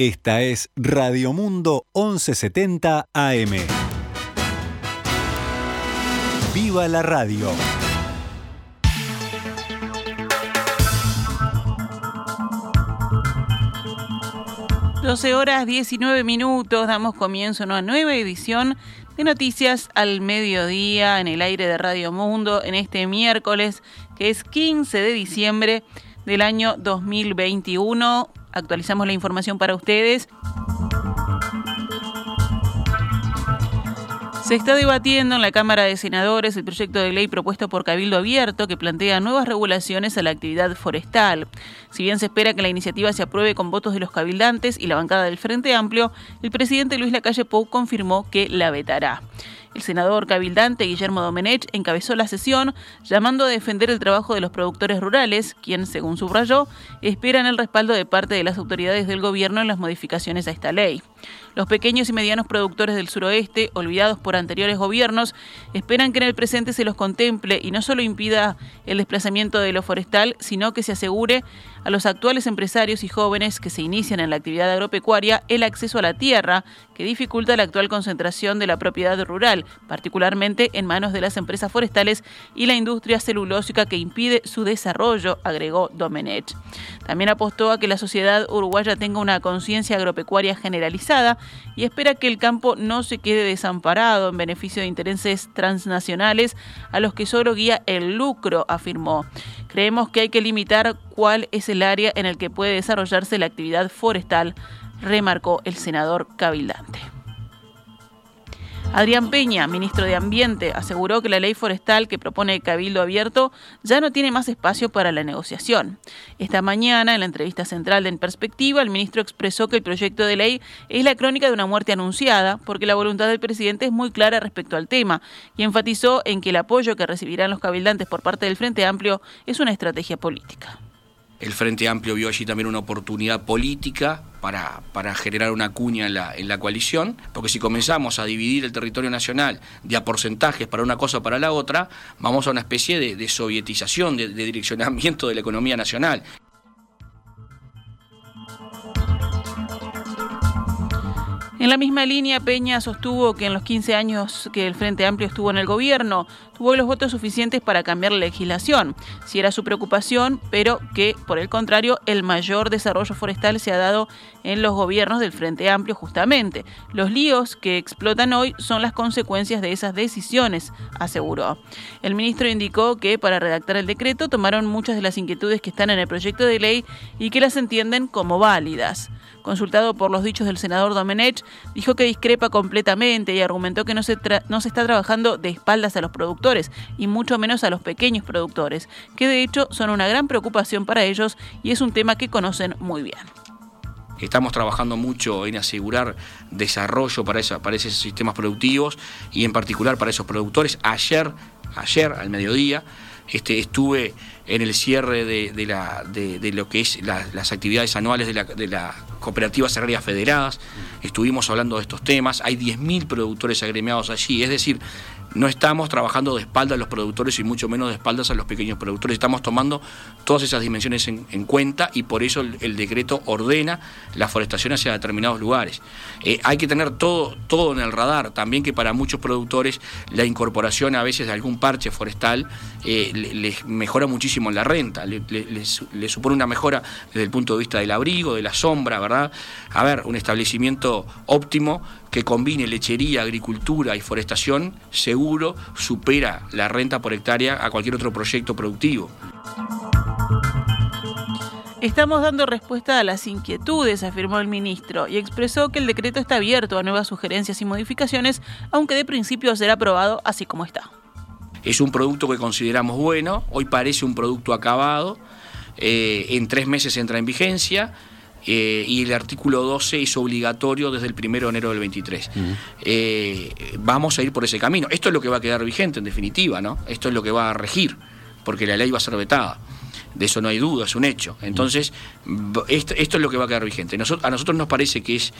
Esta es Radio Mundo 1170 AM. ¡Viva la radio! ...12 horas 19 minutos... ...damos comienzo a una nueva edición... ...de Noticias al Mediodía... ...en el aire de Radio Mundo... ...en este miércoles... ...que es 15 de diciembre... ...del año 2021 actualizamos la información para ustedes. Se está debatiendo en la Cámara de Senadores el proyecto de ley propuesto por Cabildo Abierto que plantea nuevas regulaciones a la actividad forestal. Si bien se espera que la iniciativa se apruebe con votos de los cabildantes y la bancada del Frente Amplio, el presidente Luis Lacalle Pou confirmó que la vetará. El senador cabildante Guillermo Domenech encabezó la sesión llamando a defender el trabajo de los productores rurales, quien, según subrayó, esperan el respaldo de parte de las autoridades del gobierno en las modificaciones a esta ley. Los pequeños y medianos productores del suroeste, olvidados por anteriores gobiernos, esperan que en el presente se los contemple y no solo impida el desplazamiento de lo forestal, sino que se asegure a los actuales empresarios y jóvenes que se inician en la actividad agropecuaria el acceso a la tierra, que dificulta la actual concentración de la propiedad rural, particularmente en manos de las empresas forestales y la industria celulósica que impide su desarrollo, agregó Domenech. También apostó a que la sociedad uruguaya tenga una conciencia agropecuaria generalizada y espera que el campo no se quede desamparado en beneficio de intereses transnacionales a los que solo guía el lucro, afirmó. Creemos que hay que limitar cuál es el área en el que puede desarrollarse la actividad forestal, remarcó el senador cabildante. Adrián Peña, ministro de Ambiente, aseguró que la ley forestal que propone el Cabildo Abierto ya no tiene más espacio para la negociación. Esta mañana, en la entrevista central de En Perspectiva, el ministro expresó que el proyecto de ley es la crónica de una muerte anunciada, porque la voluntad del presidente es muy clara respecto al tema, y enfatizó en que el apoyo que recibirán los cabildantes por parte del Frente Amplio es una estrategia política. El Frente Amplio vio allí también una oportunidad política para, para generar una cuña en la, en la, coalición, porque si comenzamos a dividir el territorio nacional de a porcentajes para una cosa o para la otra, vamos a una especie de, de sovietización, de, de direccionamiento de la economía nacional. En la misma línea, Peña sostuvo que en los 15 años que el Frente Amplio estuvo en el gobierno, tuvo los votos suficientes para cambiar la legislación, si era su preocupación, pero que, por el contrario, el mayor desarrollo forestal se ha dado en los gobiernos del Frente Amplio justamente. Los líos que explotan hoy son las consecuencias de esas decisiones, aseguró. El ministro indicó que para redactar el decreto tomaron muchas de las inquietudes que están en el proyecto de ley y que las entienden como válidas. Consultado por los dichos del senador Domenech, dijo que discrepa completamente y argumentó que no se, no se está trabajando de espaldas a los productores y mucho menos a los pequeños productores, que de hecho son una gran preocupación para ellos y es un tema que conocen muy bien. Estamos trabajando mucho en asegurar desarrollo para, esa, para esos sistemas productivos y en particular para esos productores. Ayer, ayer al mediodía, este, estuve en el cierre de, de, lo que es las actividades anuales de la, de la cooperativas agrarias federadas, estuvimos hablando de estos temas, hay 10.000 productores agremiados allí, es decir, no estamos trabajando de espaldas a los productores y mucho menos de espaldas a los pequeños productores. Estamos tomando todas esas dimensiones en, cuenta y por eso el, decreto ordena la forestación hacia determinados lugares. Eh, hay que tener todo, todo en el radar. También que para muchos productores la incorporación a veces de algún parche forestal eh, les mejora muchísimo la renta, les, supone una mejora desde el punto de vista del abrigo, de la sombra, ¿verdad? A ver, un establecimiento óptimo que combine lechería, agricultura y forestación, seguro supera la renta por hectárea a cualquier otro proyecto productivo. Estamos dando respuesta a las inquietudes, afirmó el ministro, y expresó que el decreto está abierto a nuevas sugerencias y modificaciones, aunque de principio será aprobado así como está. Es un producto que consideramos bueno, hoy parece un producto acabado, eh, en tres meses entra en vigencia, eh, y el artículo 12 es obligatorio desde el 1 de enero del 23. Eh, vamos a ir por ese camino. Esto es lo que va a quedar vigente en definitiva, ¿no? Esto es lo que va a regir, porque la ley va a ser vetada. De eso no hay duda, es un hecho. Entonces, esto, es lo que va a quedar vigente. a nosotros nos parece que es,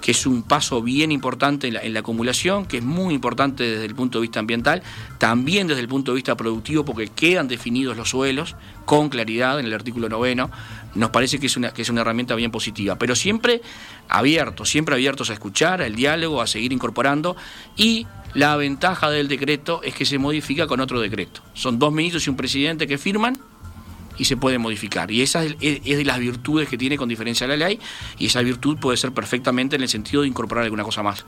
que es un paso bien importante en la, acumulación, que es muy importante desde el punto de vista ambiental, también desde el punto de vista productivo, porque quedan definidos los suelos con claridad en el artículo noveno. Nos parece que es una, que es una herramienta bien positiva, pero siempre abiertos, siempre abiertos a escuchar, al diálogo, a seguir incorporando y la ventaja del decreto es que se modifica con otro decreto. Son dos ministros y un presidente que firman y se puede modificar. Y esa es, de las virtudes que tiene con diferencia la ley y esa virtud puede ser perfectamente en el sentido de incorporar alguna cosa más.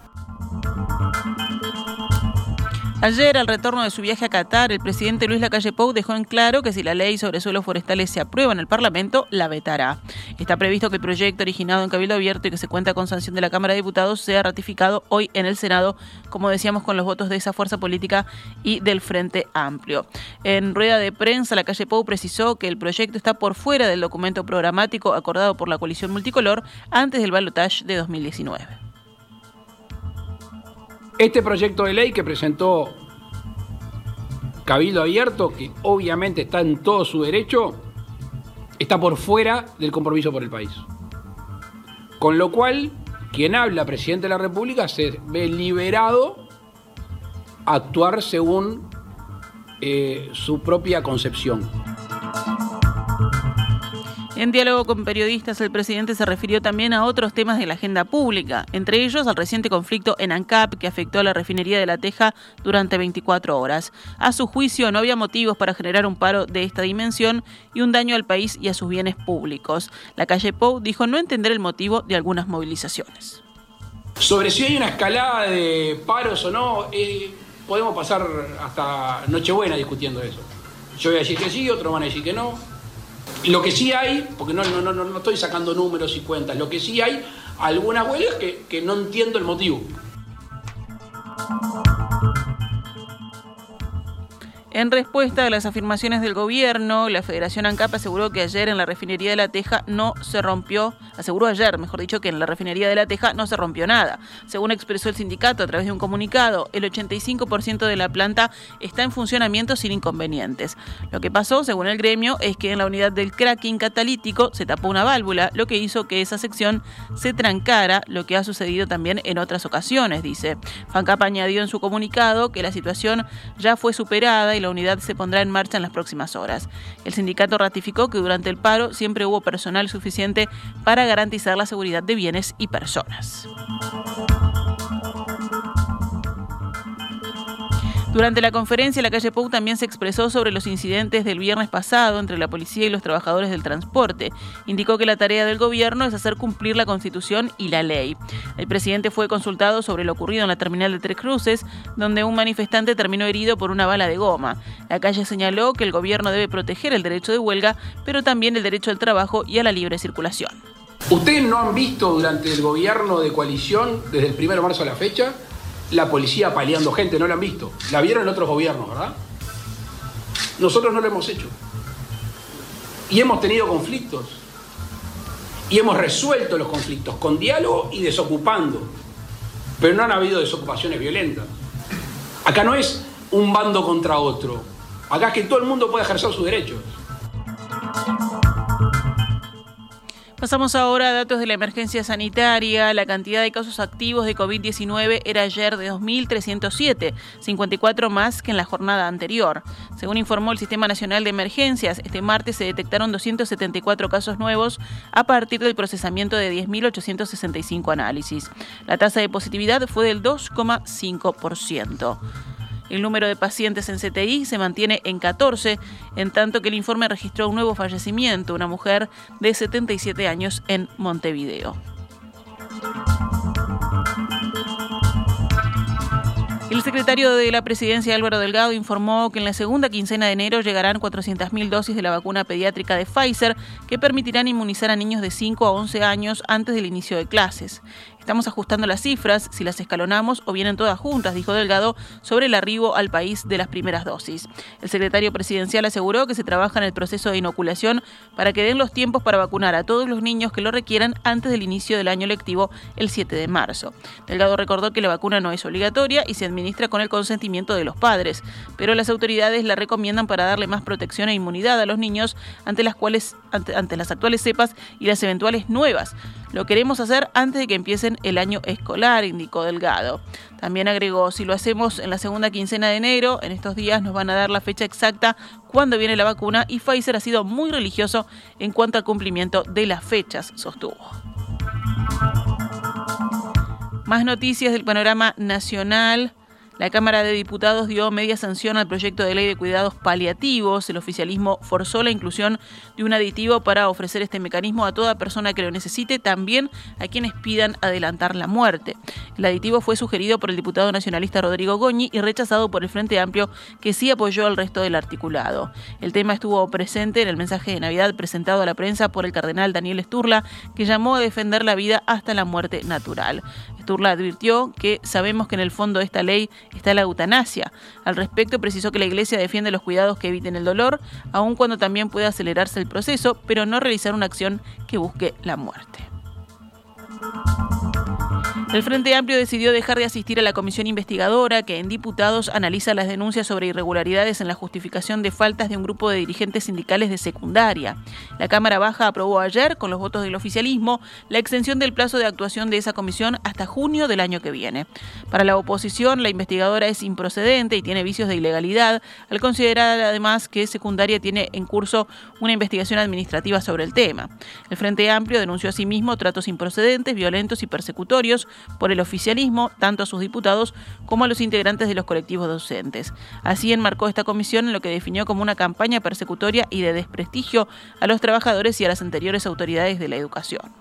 Ayer, al retorno de su viaje a Qatar, el presidente Luis Lacalle Pou dejó en claro que si la ley sobre suelos forestales se aprueba en el Parlamento, la vetará. Está previsto que el proyecto originado en Cabildo Abierto y que se cuenta con sanción de la Cámara de Diputados sea ratificado hoy en el Senado, como decíamos, con los votos de esa fuerza política y del Frente Amplio. En rueda de prensa, Lacalle Pou precisó que el proyecto está por fuera del documento programático acordado por la coalición multicolor antes del balotaje de 2019. Este proyecto de ley que presentó Cabildo Abierto, que obviamente está en todo su derecho, está por fuera del compromiso por el país. Con lo cual, quien habla, presidente de la República, se ve liberado a actuar según eh, su propia concepción. En diálogo con periodistas, el presidente se refirió también a otros temas de la agenda pública, entre ellos al reciente conflicto en ANCAP que afectó a la refinería de La Teja durante 24 horas. A su juicio, no había motivos para generar un paro de esta dimensión y un daño al país y a sus bienes públicos. La calle Pou dijo no entender el motivo de algunas movilizaciones. Sobre si hay una escalada de paros o no, eh, podemos pasar hasta Nochebuena discutiendo eso. Yo voy a decir que sí, otros van a decir que no. Lo que sí hay, porque no, no, no, no estoy sacando números y cuentas, lo que sí hay, algunas huelgas que, que no entiendo el motivo. En respuesta a las afirmaciones del gobierno, la Federación ANCAP aseguró que ayer en la refinería de La Teja no se rompió, aseguró ayer, mejor dicho, que en la refinería de La Teja no se rompió nada. Según expresó el sindicato a través de un comunicado, el 85% de la planta está en funcionamiento sin inconvenientes. Lo que pasó, según el gremio, es que en la unidad del cracking catalítico se tapó una válvula, lo que hizo que esa sección se trancara, lo que ha sucedido también en otras ocasiones, dice. FANCAP añadió en su comunicado que la situación ya fue superada la unidad se pondrá en marcha en las próximas horas. El sindicato ratificó que durante el paro siempre hubo personal suficiente para garantizar la seguridad de bienes y personas. Durante la conferencia, la calle Pou también se expresó sobre los incidentes del viernes pasado entre la policía y los trabajadores del transporte. Indicó que la tarea del gobierno es hacer cumplir la Constitución y la ley. El presidente fue consultado sobre lo ocurrido en la terminal de Tres Cruces, donde un manifestante terminó herido por una bala de goma. La calle señaló que el gobierno debe proteger el derecho de huelga, pero también el derecho al trabajo y a la libre circulación. ¿Ustedes no han visto durante el gobierno de coalición, desde el 1 de marzo a la fecha, la policía paliando gente, no la han visto. La vieron en otros gobiernos, ¿verdad? Nosotros no lo hemos hecho. Y hemos tenido conflictos. Y hemos resuelto los conflictos con diálogo y desocupando. Pero no han habido desocupaciones violentas. Acá no es un bando contra otro. Acá es que todo el mundo puede ejercer sus derechos. Pasamos ahora a datos de la emergencia sanitaria. La cantidad de casos activos de COVID-19 era ayer de 2.307, 54 más que en la jornada anterior. Según informó el Sistema Nacional de Emergencias, este martes se detectaron 274 casos nuevos a partir del procesamiento de 10.865 análisis. La tasa de positividad fue del 2,5%. El número de pacientes en CTI se mantiene en 14, en tanto que el informe registró un nuevo fallecimiento, una mujer de 77 años en Montevideo. El secretario de la presidencia Álvaro Delgado informó que en la segunda quincena de enero llegarán 400.000 dosis de la vacuna pediátrica de Pfizer que permitirán inmunizar a niños de 5 a 11 años antes del inicio de clases. Estamos ajustando las cifras, si las escalonamos o vienen todas juntas, dijo Delgado, sobre el arribo al país de las primeras dosis. El secretario presidencial aseguró que se trabaja en el proceso de inoculación para que den los tiempos para vacunar a todos los niños que lo requieran antes del inicio del año lectivo el 7 de marzo. Delgado recordó que la vacuna no es obligatoria y se administra con el consentimiento de los padres, pero las autoridades la recomiendan para darle más protección e inmunidad a los niños ante las cuales ante, ante las actuales cepas y las eventuales nuevas. Lo queremos hacer antes de que empiecen el año escolar, indicó Delgado. También agregó, si lo hacemos en la segunda quincena de enero, en estos días nos van a dar la fecha exacta cuando viene la vacuna y Pfizer ha sido muy religioso en cuanto al cumplimiento de las fechas, sostuvo. Más noticias del panorama nacional. La Cámara de Diputados dio media sanción al proyecto de ley de cuidados paliativos. El oficialismo forzó la inclusión de un aditivo para ofrecer este mecanismo a toda persona que lo necesite, también a quienes pidan adelantar la muerte. El aditivo fue sugerido por el diputado nacionalista Rodrigo Goñi y rechazado por el Frente Amplio, que sí apoyó al resto del articulado. El tema estuvo presente en el mensaje de Navidad presentado a la prensa por el cardenal Daniel Sturla, que llamó a defender la vida hasta la muerte natural. Sturla advirtió que sabemos que en el fondo de esta ley está la eutanasia. Al respecto, precisó que la Iglesia defiende los cuidados que eviten el dolor, aun cuando también puede acelerarse el proceso, pero no realizar una acción que busque la muerte. El Frente Amplio decidió dejar de asistir a la comisión investigadora que en diputados analiza las denuncias sobre irregularidades en la justificación de faltas de un grupo de dirigentes sindicales de secundaria. La Cámara Baja aprobó ayer, con los votos del oficialismo, la extensión del plazo de actuación de esa comisión hasta junio del año que viene. Para la oposición, la investigadora es improcedente y tiene vicios de ilegalidad, al considerar además que secundaria tiene en curso una investigación administrativa sobre el tema. El Frente Amplio denunció asimismo tratos improcedentes, violentos y persecutorios por el oficialismo, tanto a sus diputados como a los integrantes de los colectivos docentes. Así enmarcó esta comisión en lo que definió como una campaña persecutoria y de desprestigio a los trabajadores y a las anteriores autoridades de la educación.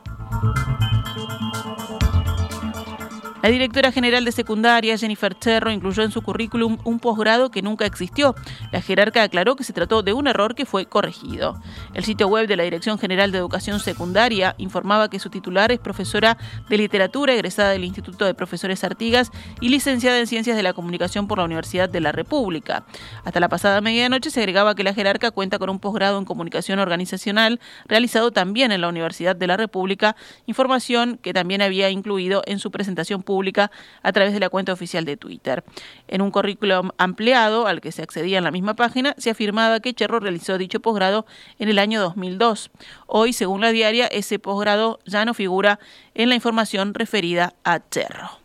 La directora general de secundaria, Jennifer Cerro, incluyó en su currículum un posgrado que nunca existió. La jerarca aclaró que se trató de un error que fue corregido. El sitio web de la Dirección General de Educación Secundaria informaba que su titular es profesora de literatura egresada del Instituto de Profesores Artigas y licenciada en Ciencias de la Comunicación por la Universidad de la República. Hasta la pasada medianoche se agregaba que la jerarca cuenta con un posgrado en comunicación organizacional realizado también en la Universidad de la República, información que también había incluido en su presentación pública a través de la cuenta oficial de Twitter. En un currículum ampliado al que se accedía en la misma página, se afirmaba que Cherro realizó dicho posgrado en el año 2002. Hoy, según la diaria, ese posgrado ya no figura en la información referida a Cherro.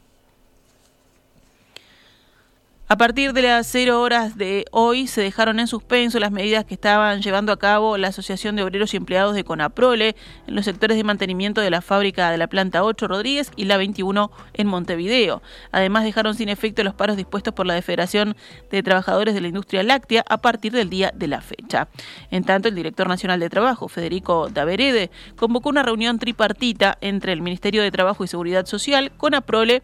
A partir de las cero horas de hoy se dejaron en suspenso las medidas que estaban llevando a cabo la Asociación de Obreros y Empleados de Conaprole en los sectores de mantenimiento de la fábrica de la planta 8 Rodríguez y la 21 en Montevideo. Además dejaron sin efecto los paros dispuestos por la Federación de Trabajadores de la Industria Láctea a partir del día de la fecha. En tanto, el director nacional de Trabajo, Federico Daverede, convocó una reunión tripartita entre el Ministerio de Trabajo y Seguridad Social, Conaprole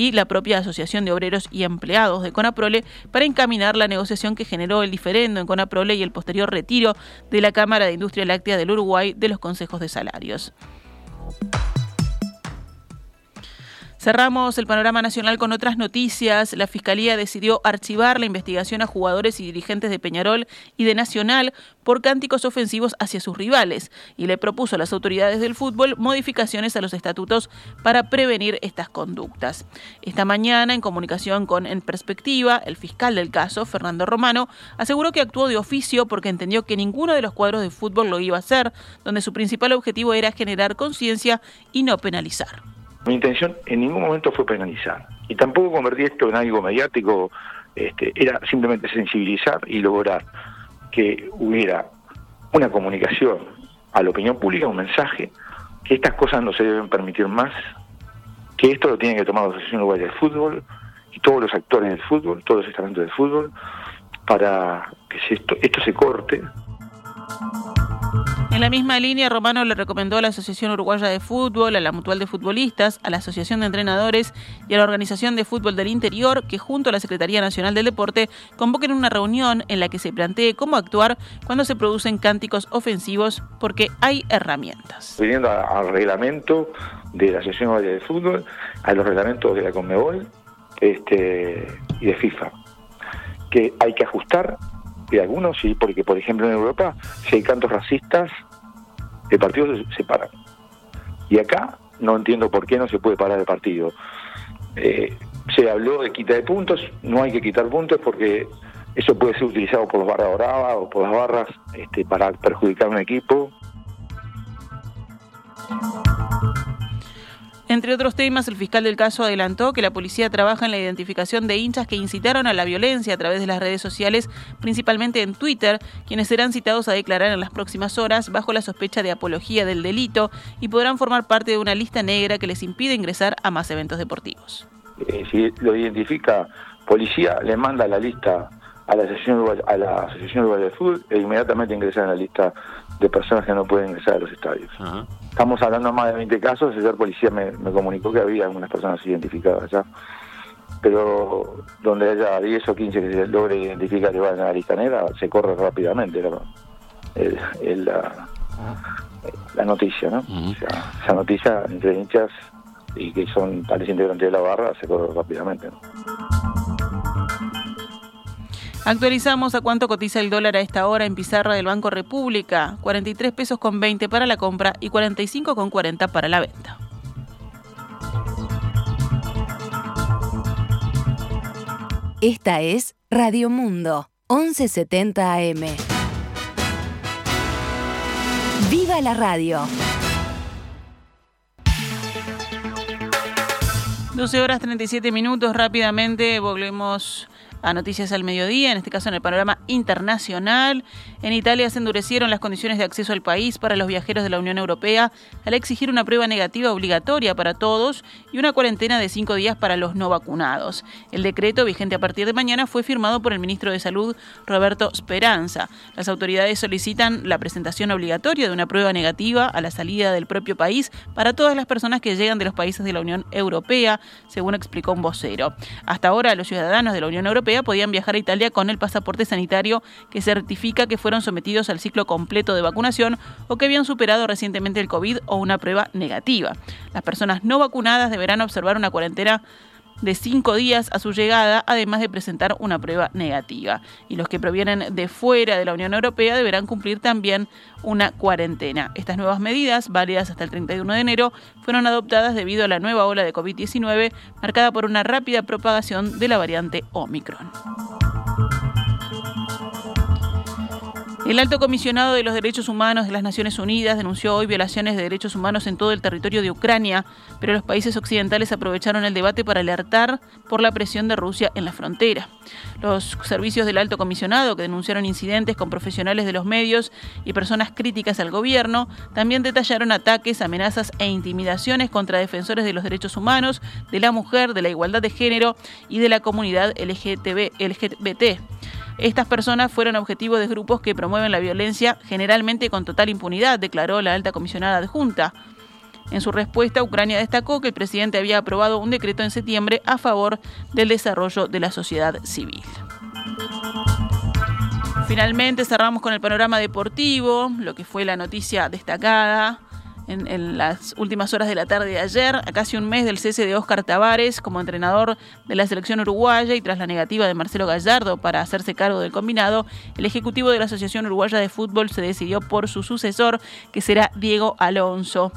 y la propia Asociación de Obreros y Empleados de Conaprole para encaminar la negociación que generó el diferendo en Conaprole y el posterior retiro de la Cámara de Industria Láctea del Uruguay de los consejos de salarios. Cerramos el panorama nacional con otras noticias. La Fiscalía decidió archivar la investigación a jugadores y dirigentes de Peñarol y de Nacional por cánticos ofensivos hacia sus rivales y le propuso a las autoridades del fútbol modificaciones a los estatutos para prevenir estas conductas. Esta mañana, en comunicación con En Perspectiva, el fiscal del caso, Fernando Romano, aseguró que actuó de oficio porque entendió que ninguno de los cuadros de fútbol lo iba a hacer, donde su principal objetivo era generar conciencia y no penalizar. Mi intención en ningún momento fue penalizar y tampoco convertir esto en algo mediático, este, era simplemente sensibilizar y lograr que hubiera una comunicación a la opinión pública, un mensaje, que estas cosas no se deben permitir más, que esto lo tiene que tomar la Asociación Uruguaya de Fútbol y todos los actores del fútbol, todos los estamentos del fútbol, para que esto, esto se corte. En la misma línea, Romano le recomendó a la Asociación Uruguaya de Fútbol, a la Mutual de Futbolistas, a la Asociación de Entrenadores y a la Organización de Fútbol del Interior que junto a la Secretaría Nacional del Deporte convoquen una reunión en la que se plantee cómo actuar cuando se producen cánticos ofensivos porque hay herramientas. Viniendo al reglamento de la Asociación Uruguaya de Fútbol, a los reglamentos de la Conmebol este, y de FIFA, que hay que ajustar de algunos sí, porque por ejemplo en Europa, si hay cantos racistas, el partido se separa. Y acá no entiendo por qué no se puede parar el partido. Eh, se habló de quita de puntos, no hay que quitar puntos porque eso puede ser utilizado por los bravas o por las barras este, para perjudicar un equipo. Entre otros temas, el fiscal del caso adelantó que la policía trabaja en la identificación de hinchas que incitaron a la violencia a través de las redes sociales, principalmente en Twitter, quienes serán citados a declarar en las próximas horas bajo la sospecha de apología del delito y podrán formar parte de una lista negra que les impide ingresar a más eventos deportivos. Eh, si lo identifica policía, le manda la lista a la Asociación a la Asociación Uruguaya de Fútbol e inmediatamente ingresa en la lista de personas que no pueden ingresar a los estadios. Estamos hablando más de 20 casos, el policía me, comunicó que había algunas personas identificadas ya, pero donde haya 10 o 15 que se logre identificar y van a la lista negra, se corre rápidamente la, la, noticia, ¿no? esa noticia entre hinchas y que son tales integrantes de la barra se corre rápidamente. ¿no? Actualizamos a cuánto cotiza el dólar a esta hora en pizarra del Banco República. 43 pesos con 20 para la compra y 45 con 40 para la venta. Esta es Radio Mundo, 1170 AM. ¡Viva la radio! 12 horas 37 minutos. Rápidamente volvemos a Noticias al Mediodía, en este caso en el panorama internacional. En Italia se endurecieron las condiciones de acceso al país para los viajeros de la Unión Europea al exigir una prueba negativa obligatoria para todos y una cuarentena de cinco días para los no vacunados. El decreto, vigente a partir de mañana, fue firmado por el ministro de Salud, Roberto Speranza. Las autoridades solicitan la presentación obligatoria de una prueba negativa a la salida del propio país para todas las personas que llegan de los países de la Unión Europea, según explicó un vocero. Hasta ahora, los ciudadanos de la Unión Europea podían viajar a Italia con el pasaporte sanitario que certifica que fueron sometidos al ciclo completo de vacunación o que habían superado recientemente el COVID o una prueba negativa. Las personas no vacunadas deberán observar una cuarentena de cinco días a su llegada, además de presentar una prueba negativa. Y los que provienen de fuera de la Unión Europea deberán cumplir también una cuarentena. Estas nuevas medidas, válidas hasta el 31 de enero, fueron adoptadas debido a la nueva ola de COVID-19 marcada por una rápida propagación de la variante Omicron. El alto comisionado de los derechos humanos de las Naciones Unidas denunció hoy violaciones de derechos humanos en todo el territorio de Ucrania, pero los países occidentales aprovecharon el debate para alertar por la presión de Rusia en la frontera. Los servicios del alto comisionado, que denunciaron incidentes con profesionales de los medios y personas críticas al gobierno, también detallaron ataques, amenazas e intimidaciones contra defensores de los derechos humanos, de la mujer, de la igualdad de género y de la comunidad LGBT. Estas personas fueron objetivo de grupos que promueven la violencia generalmente con total impunidad, declaró la alta comisionada adjunta. En su respuesta, Ucrania destacó que el presidente había aprobado un decreto en septiembre a favor del desarrollo de la sociedad civil. Finalmente cerramos con el panorama deportivo, lo que fue la noticia destacada en, las últimas horas de la tarde de ayer, a casi un mes del cese de Óscar Tavares como entrenador de la selección uruguaya y tras la negativa de Marcelo Gallardo para hacerse cargo del combinado, el ejecutivo de la Asociación Uruguaya de Fútbol se decidió por su sucesor, que será Diego Alonso.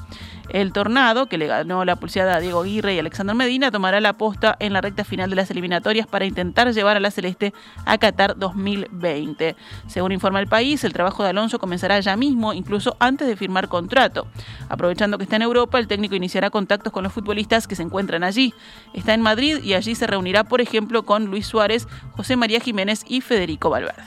El Tornado, que le ganó la pulseada a Diego Aguirre y Alexander Medina, tomará la posta en la recta final de las eliminatorias para intentar llevar a la Celeste a Qatar 2020. Según informa el país, el trabajo de Alonso comenzará ya mismo, incluso antes de firmar contrato. Aprovechando que está en Europa, el técnico iniciará contactos con los futbolistas que se encuentran allí. Está en Madrid y allí se reunirá, por ejemplo, con Luis Suárez, José María Jiménez y Federico Valverde.